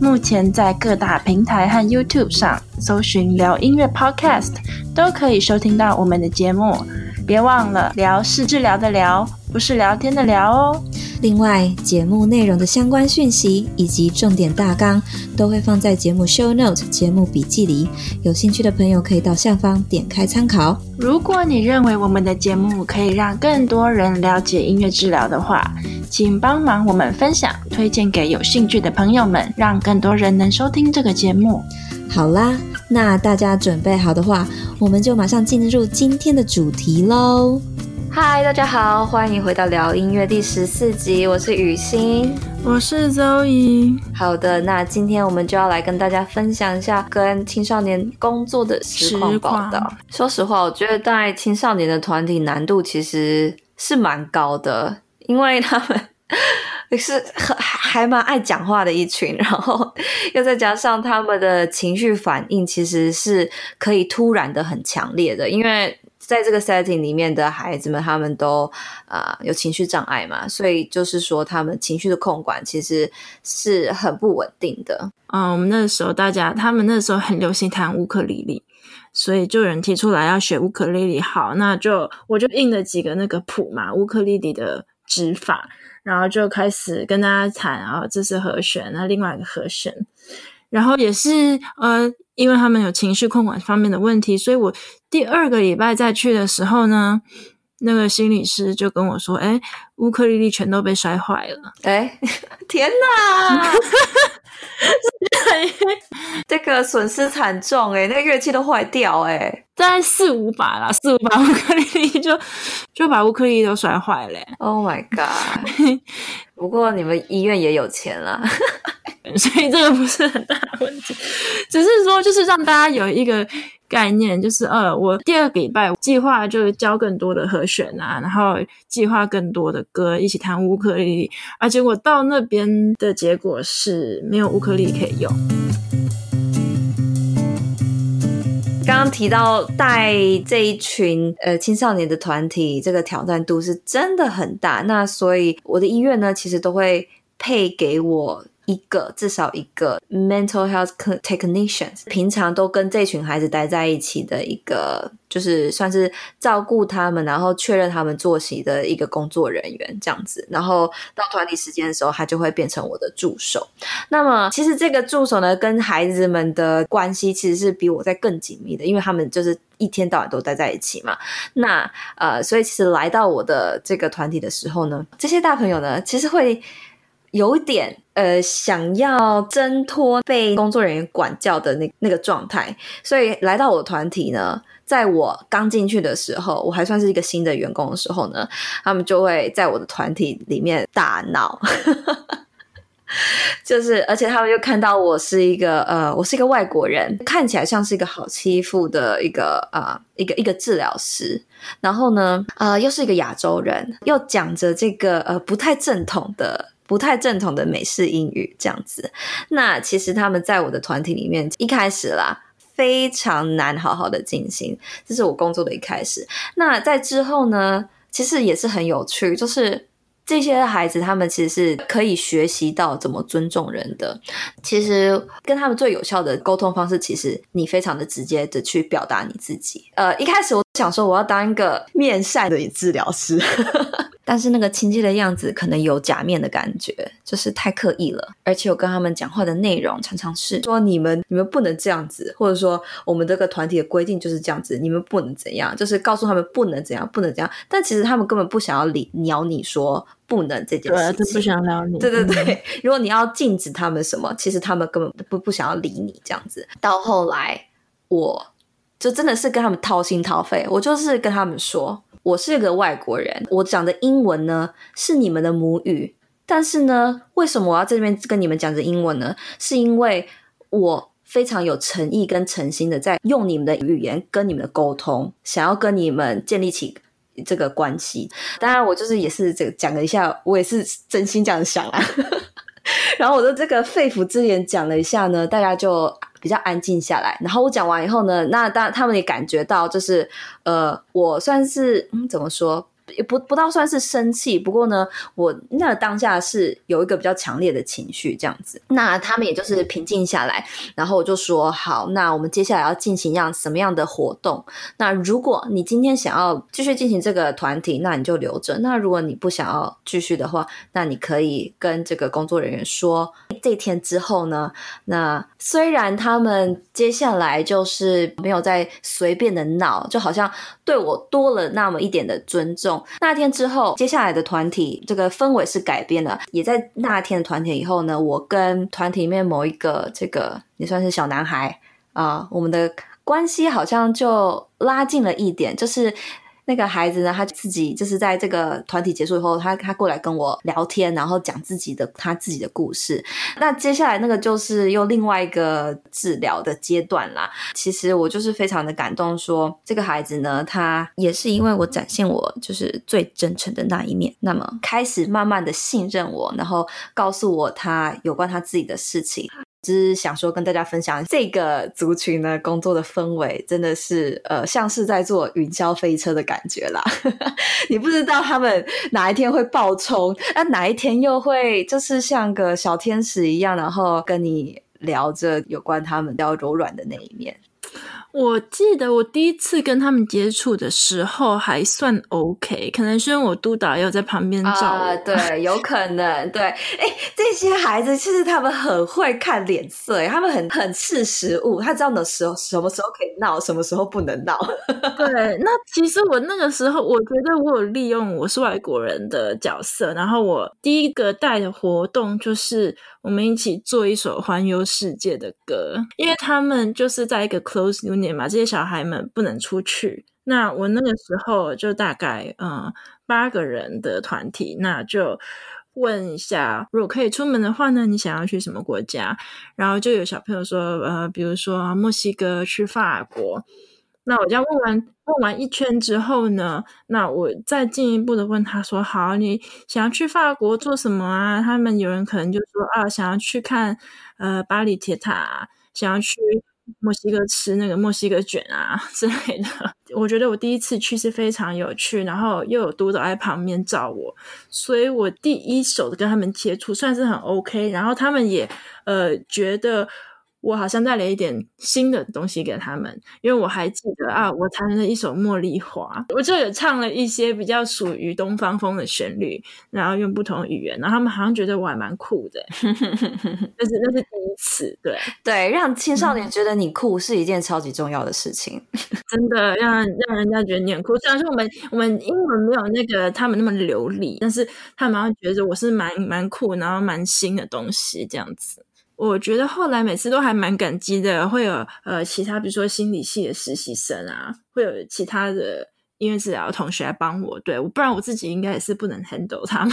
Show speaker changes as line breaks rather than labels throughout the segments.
目前在各大平台和 YouTube 上搜寻“聊音乐 Podcast”，都可以收听到我们的节目。别忘了，聊是治疗的聊，不是聊天的聊哦。
另外，节目内容的相关讯息以及重点大纲都会放在节目 Show Note 节目笔记里，有兴趣的朋友可以到下方点开参考。
如果你认为我们的节目可以让更多人了解音乐治疗的话，请帮忙我们分享、推荐给有兴趣的朋友们，让更多人能收听这个节目。
好啦，那大家准备好的话，我们就马上进入今天的主题喽。嗨，大家好，欢迎回到聊音乐第十四集，我是雨欣，
我是 Zoe。
好的，那今天我们就要来跟大家分享一下跟青少年工作的实况报道。说实话，我觉得带青少年的团体难度其实是蛮高的，因为他们 是很还蛮爱讲话的一群，然后又再加上他们的情绪反应，其实是可以突然的很强烈的，因为。在这个 setting 里面的孩子们，他们都啊、有情绪障碍嘛，所以就是说他们情绪的控管其实是很不稳定的。
嗯，我们那时候大家，他们那时候很流行弹乌克丽丽，所以就有人提出来要学乌克丽丽。好，那就我就印了几个那个谱嘛，乌克丽丽的指法，然后就开始跟大家弹，然后这是和弦，那另外一个和弦，然后也是呃。因为他们有情绪控管方面的问题，所以我第二个礼拜再去的时候呢，那个心理师就跟我说：“哎，乌克丽丽全都被摔坏了。”
哎，天哪！这个损失惨重哎，那个乐器都坏掉哎，
大概四五把啦，四五把乌克丽丽就就把乌克丽丽都摔坏了。
Oh my god！不过你们医院也有钱啦。
所以这个不是很大的问题，只是说就是让大家有一个概念，就是呃，我第二个礼拜计划就是教更多的和弦啊，然后计划更多的歌，一起弹乌克丽丽，而结果到那边的结果是没有乌克丽丽可以用。
刚刚提到带这一群呃青少年的团体，这个挑战度是真的很大，那所以我的医院呢，其实都会配给我。一个至少一个 mental health technicians，平常都跟这群孩子待在一起的一个，就是算是照顾他们，然后确认他们作息的一个工作人员这样子。然后到团体时间的时候，他就会变成我的助手。那么其实这个助手呢，跟孩子们的关系其实是比我在更紧密的，因为他们就是一天到晚都待在一起嘛。那呃，所以其实来到我的这个团体的时候呢，这些大朋友呢，其实会。有点呃，想要挣脱被工作人员管教的那那个状态，所以来到我的团体呢，在我刚进去的时候，我还算是一个新的员工的时候呢，他们就会在我的团体里面大闹，就是而且他们又看到我是一个呃，我是一个外国人，看起来像是一个好欺负的一个啊、一个一个治疗师，然后呢呃又是一个亚洲人，又讲着这个呃不太正统的。不太正统的美式英语这样子，那其实他们在我的团体里面一开始啦，非常难好好的进行，这是我工作的一开始。那在之后呢，其实也是很有趣，就是这些孩子他们其实是可以学习到怎么尊重人的。其实跟他们最有效的沟通方式，其实你非常的直接的去表达你自己。呃，一开始我想说我要当一个面善的治疗师。但是那个亲切的样子可能有假面的感觉，就是太刻意了。而且我跟他们讲话的内容常常是说，你们你们不能这样子，或者说我们这个团体的规定就是这样子，你们不能怎样，就是告诉他们不能怎样，不能怎样。但其实他们根本不想要理鸟你说不能这件事情，
对，不想鸟你。
对对对，如果你要禁止他们什么，其实他们根本不不想要理你这样子。到后来，我就真的是跟他们掏心掏肺，我就是跟他们说。我是个外国人，我讲的英文呢是你们的母语，但是呢，为什么我要在这边跟你们讲着英文呢？是因为我非常有诚意跟诚心的在用你们的语言跟你们的沟通，想要跟你们建立起这个关系。当然，我就是也是这个讲了一下，我也是真心这样想啊。然后我的这个肺腑之言讲了一下呢，大家就比较安静下来。然后我讲完以后呢，那当他们也感觉到，就是呃，我算是嗯，怎么说？也不不到算是生气，不过呢，我那当下是有一个比较强烈的情绪这样子。那他们也就是平静下来，然后我就说好，那我们接下来要进行一样什么样的活动？那如果你今天想要继续进行这个团体，那你就留着；那如果你不想要继续的话，那你可以跟这个工作人员说，这天之后呢，那虽然他们接下来就是没有再随便的闹，就好像对我多了那么一点的尊重。那天之后，接下来的团体这个氛围是改变了。也在那天的团体以后呢，我跟团体里面某一个这个也算是小男孩啊、我们的关系好像就拉近了一点，就是。那个孩子呢，他自己就是在这个团体结束以后，他他过来跟我聊天，然后讲自己的他自己的故事。那接下来那个就是又另外一个治疗的阶段啦。其实我就是非常的感动说，这个孩子呢，他也是因为我展现我就是最真诚的那一面，那么开始慢慢的信任我，然后告诉我他有关他自己的事情。只是想说跟大家分享这个族群呢，工作的氛围真的是呃像是在做云霄飞车的感觉啦。你不知道他们哪一天会爆冲，那哪一天又会就是像个小天使一样，然后跟你聊着有关他们比较柔软的那一面。
我记得我第一次跟他们接触的时候还算 OK，可能是因为我督导也有在旁边照我。
Uh, 对，有可能。对，哎，这些孩子其实他们很会看脸色，他们很很识时务，他知道的时候什么时候可以闹，什么时候不能闹。
对，那其实我那个时候，我觉得我有利用我是外国人的角色，然后我第一个带的活动就是我们一起做一首环游世界的歌，因为他们就是在一个 close unit。嘛，这些小孩们不能出去。那我那个时候就大概嗯八个人的团体，那就问一下，如果可以出门的话呢，你想要去什么国家？然后就有小朋友说，呃，比如说墨西哥去法国。那我这样问完问完一圈之后呢，那我再进一步的问他说，好，你想要去法国做什么啊？他们有人可能就说啊，想要去看呃巴黎铁塔，想要去。墨西哥吃那个墨西哥卷啊 之类的，我觉得我第一次去是非常有趣，然后又有督导在旁边照我，所以我第一手的跟他们接触算是很 OK，然后他们也呃觉得。我好像带了一点新的东西给他们，因为我还记得啊，我弹了一首《茉莉花》，我就有唱了一些比较属于东方风的旋律，然后用不同语言，然后他们好像觉得我还蛮酷的，那是那是第一次，对
对，让青少年觉得你酷是一件超级重要的事情，
真的让让人家觉得你很酷。虽然说我们我们英文没有那个他们那么流利，但是他们好像觉得我是蛮蛮酷，然后蛮新的东西这样子。我觉得后来每次都还蛮感激的，会有呃其他比如说心理系的实习生啊，会有其他的音乐治疗同学来帮我，对，不然我自己应该也是不能 handle 他们。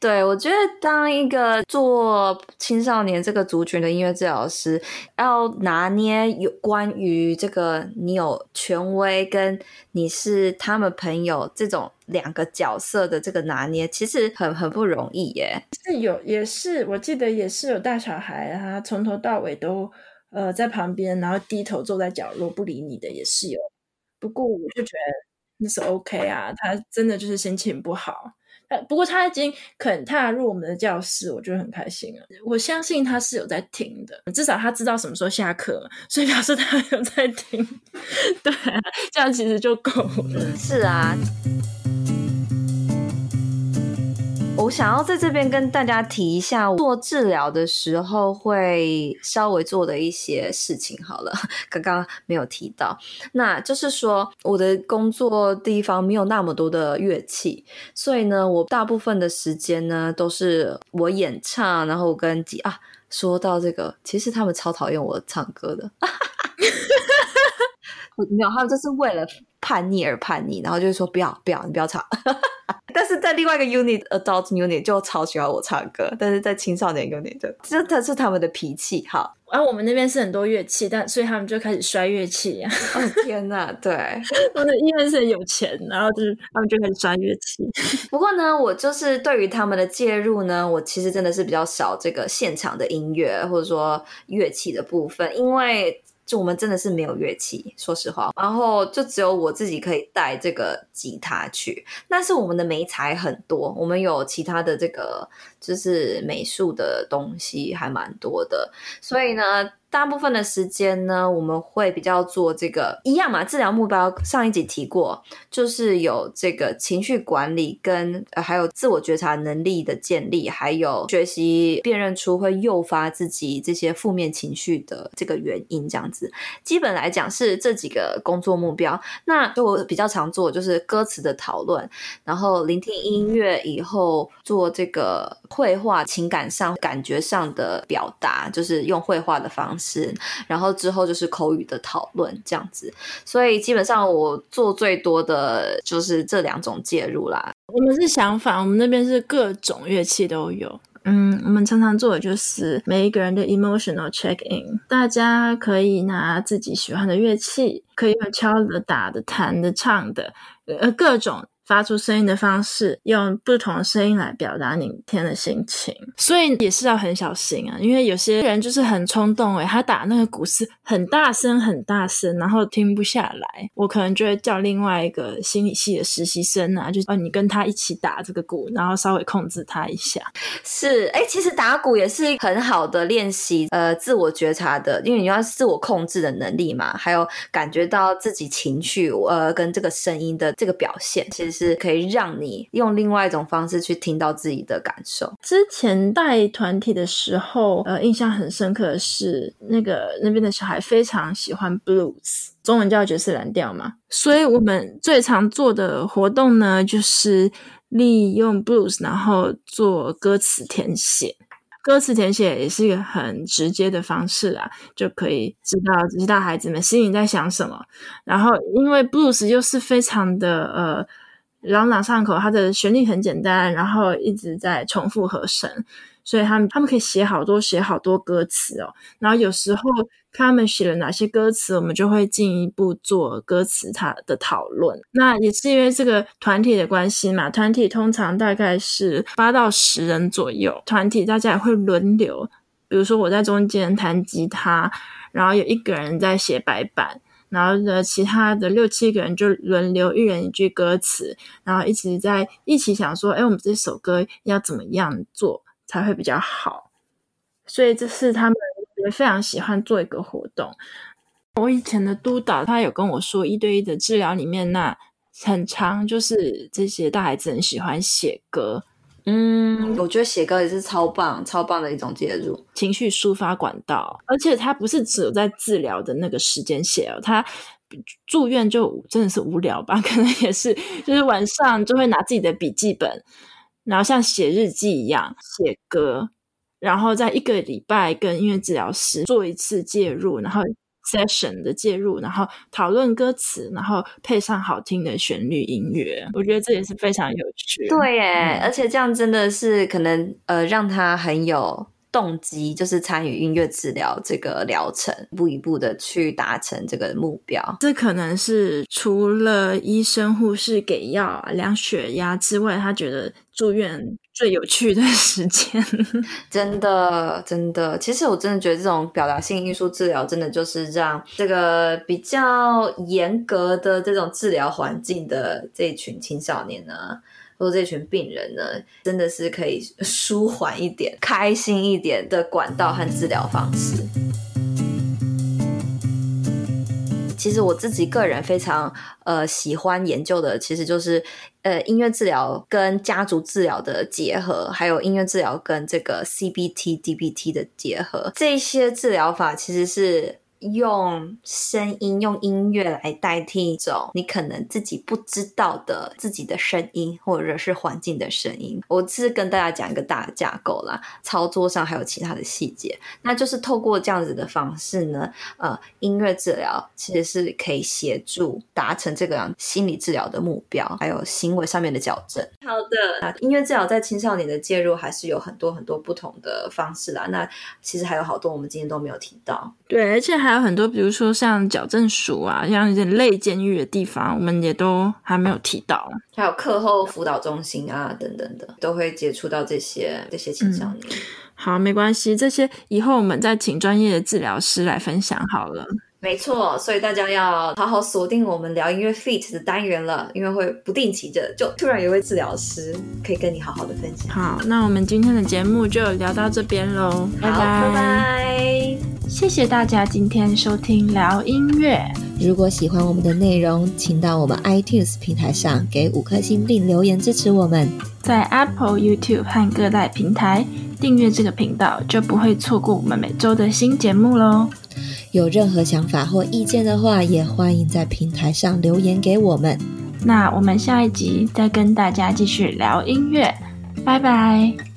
对，我觉得当一个做青少年这个族群的音乐治疗师，要拿捏有关于这个你有权威跟你是他们朋友这种两个角色的这个拿捏，其实很很不容易耶。
是有，也是，我记得也是有大小孩，他从头到尾都呃在旁边，然后低头坐在角落不理你的也是有。不过我就觉得那是 OK 啊，他真的就是心情不好。不过他已经肯踏入我们的教室，我觉得很开心了。我相信他是有在听的，至少他知道什么时候下课，所以表示他有在听。对啊，这样其实就够了。
是啊。我想要在这边跟大家提一下，做治疗的时候会稍微做的一些事情。好了，刚刚没有提到，那就是说我的工作地方没有那么多的乐器，所以呢，我大部分的时间呢都是我演唱，然后我跟几啊，说到这个，其实他们超讨厌我唱歌的，没有，他们就是为了叛逆而叛逆，然后就是说不要不要，你不要唱。但是在另外一个 unit adult unit 就超喜欢我唱歌，但是在青少年 unit 就这他是他们的脾气。哈，
而、啊、我们那边是很多乐器，但所以他们就开始摔乐器呀、啊。
哦天哪，对，
我的医院是很有钱，然后就是他们就开始摔乐器。
不过呢，我就是对于他们的介入呢，我其实真的是比较少这个现场的音乐或者说乐器的部分，因为。就我们真的是没有乐器，说实话，然后就只有我自己可以带这个吉他去。但是我们的美材很多，我们有其他的这个就是美术的东西还蛮多的，所以呢。大部分的时间呢，我们会比较做这个一样嘛。治疗目标上一集提过，就是有这个情绪管理跟呃还有自我觉察能力的建立，还有学习辨认出会诱发自己这些负面情绪的这个原因，这样子。基本来讲是这几个工作目标。那就我比较常做就是歌词的讨论，然后聆听音乐以后做这个绘画，情感上、感觉上的表达，就是用绘画的方式。是，然后之后就是口语的讨论这样子，所以基本上我做最多的就是这两种介入啦。
我们是相反，我们那边是各种乐器都有。嗯，我们常常做的就是每一个人的 emotional check in，大家可以拿自己喜欢的乐器，可以用敲的、打的、弹的、唱的，呃，各种。发出声音的方式，用不同的声音来表达你天的心情，所以也是要很小心啊。因为有些人就是很冲动，诶他打那个鼓是很大声很大声，然后听不下来。我可能就会叫另外一个心理系的实习生啊，就哦，你跟他一起打这个鼓，然后稍微控制他一下。
是，诶其实打鼓也是很好的练习，呃，自我觉察的，因为你要自我控制的能力嘛，还有感觉到自己情绪，呃，跟这个声音的这个表现，其实。是可以让你用另外一种方式去听到自己的感受。
之前带团体的时候，呃，印象很深刻的是，那个那边的小孩非常喜欢 blues，中文叫爵士蓝调嘛。所以我们最常做的活动呢，就是利用 blues，然后做歌词填写。歌词填写也是一个很直接的方式啊，就可以知道知道孩子们心里在想什么。然后，因为 blues 又是非常的呃。朗朗上口，它的旋律很简单，然后一直在重复和声，所以他们他们可以写好多写好多歌词哦。然后有时候他们写了哪些歌词，我们就会进一步做歌词它的讨论。那也是因为这个团体的关系嘛，团体通常大概是八到十人左右，团体大家也会轮流，比如说我在中间弹吉他，然后有一个人在写白板。然后呢，其他的六七个人就轮流一人一句歌词，然后一直在一起想说，哎，我们这首歌要怎么样做才会比较好？所以这是他们也非常喜欢做一个活动。我以前的督导他有跟我说，一对一的治疗里面，那很长就是这些大孩子很喜欢写歌。
嗯，我觉得写歌也是超棒、超棒的一种介入
情绪抒发管道，而且他不是只有在治疗的那个时间写哦，他住院就真的是无聊吧？可能也是，就是晚上就会拿自己的笔记本，然后像写日记一样写歌，然后在一个礼拜跟音乐治疗师做一次介入，然后。Session 的介入，然后讨论歌词，然后配上好听的旋律音乐，我觉得这也是非常有趣。
对耶，嗯、而且这样真的是可能呃让他很有动机，就是参与音乐治疗这个疗程，一步一步的去达成这个目标。
这可能是除了医生护士给药量血压之外，他觉得住院。最有趣的 时间，
真的真的，其实我真的觉得这种表达性艺术治疗，真的就是让这个比较严格的这种治疗环境的这群青少年呢，或这群病人呢，真的是可以舒缓一点、开心一点的管道和治疗方式。其实我自己个人非常呃喜欢研究的，其实就是呃音乐治疗跟家族治疗的结合，还有音乐治疗跟这个 CBT、DBT 的结合。这些治疗法其实是用声音、用音乐来代替一种你可能自己不知道的自己的声音，或者是环境的声音。我是跟大家讲一个大的架构啦，操作上还有其他的细节。那就是透过这样子的方式呢，呃，音乐治疗其实是可以协助达成这个心理治疗的目标，还有行为上面的矫正。好的，那音乐治疗在青少年的介入还是有很多很多不同的方式啦。那其实还有好多我们今天都没有提到。
对，而且还。还有很多，比如说像矫正署啊，像一些类监狱的地方，我们也都还没有提到。
还有课后辅导中心啊，等等的，都会接触到这些这些青少年。嗯，
好，没关系，这些以后我们再请专业的治疗师来分享好了。
没错，所以大家要好好锁定我们聊音乐 Feat 的单元了，因为会不定期的就突然有位治疗师可以跟你好好的分享。
好，那我们今天的节目就聊到这边喽，拜拜
拜拜，
谢谢大家今天收听聊音乐。
如果喜欢我们的内容，请到我们 iTunes 平台上给五颗星并留言支持我们，
在 Apple、YouTube 和各大平台订阅这个频道，就不会错过我们每周的新节目喽。
有任何想法或意见的话，也欢迎在平台上留言给我们。
那我们下一集再跟大家继续聊音乐，拜拜。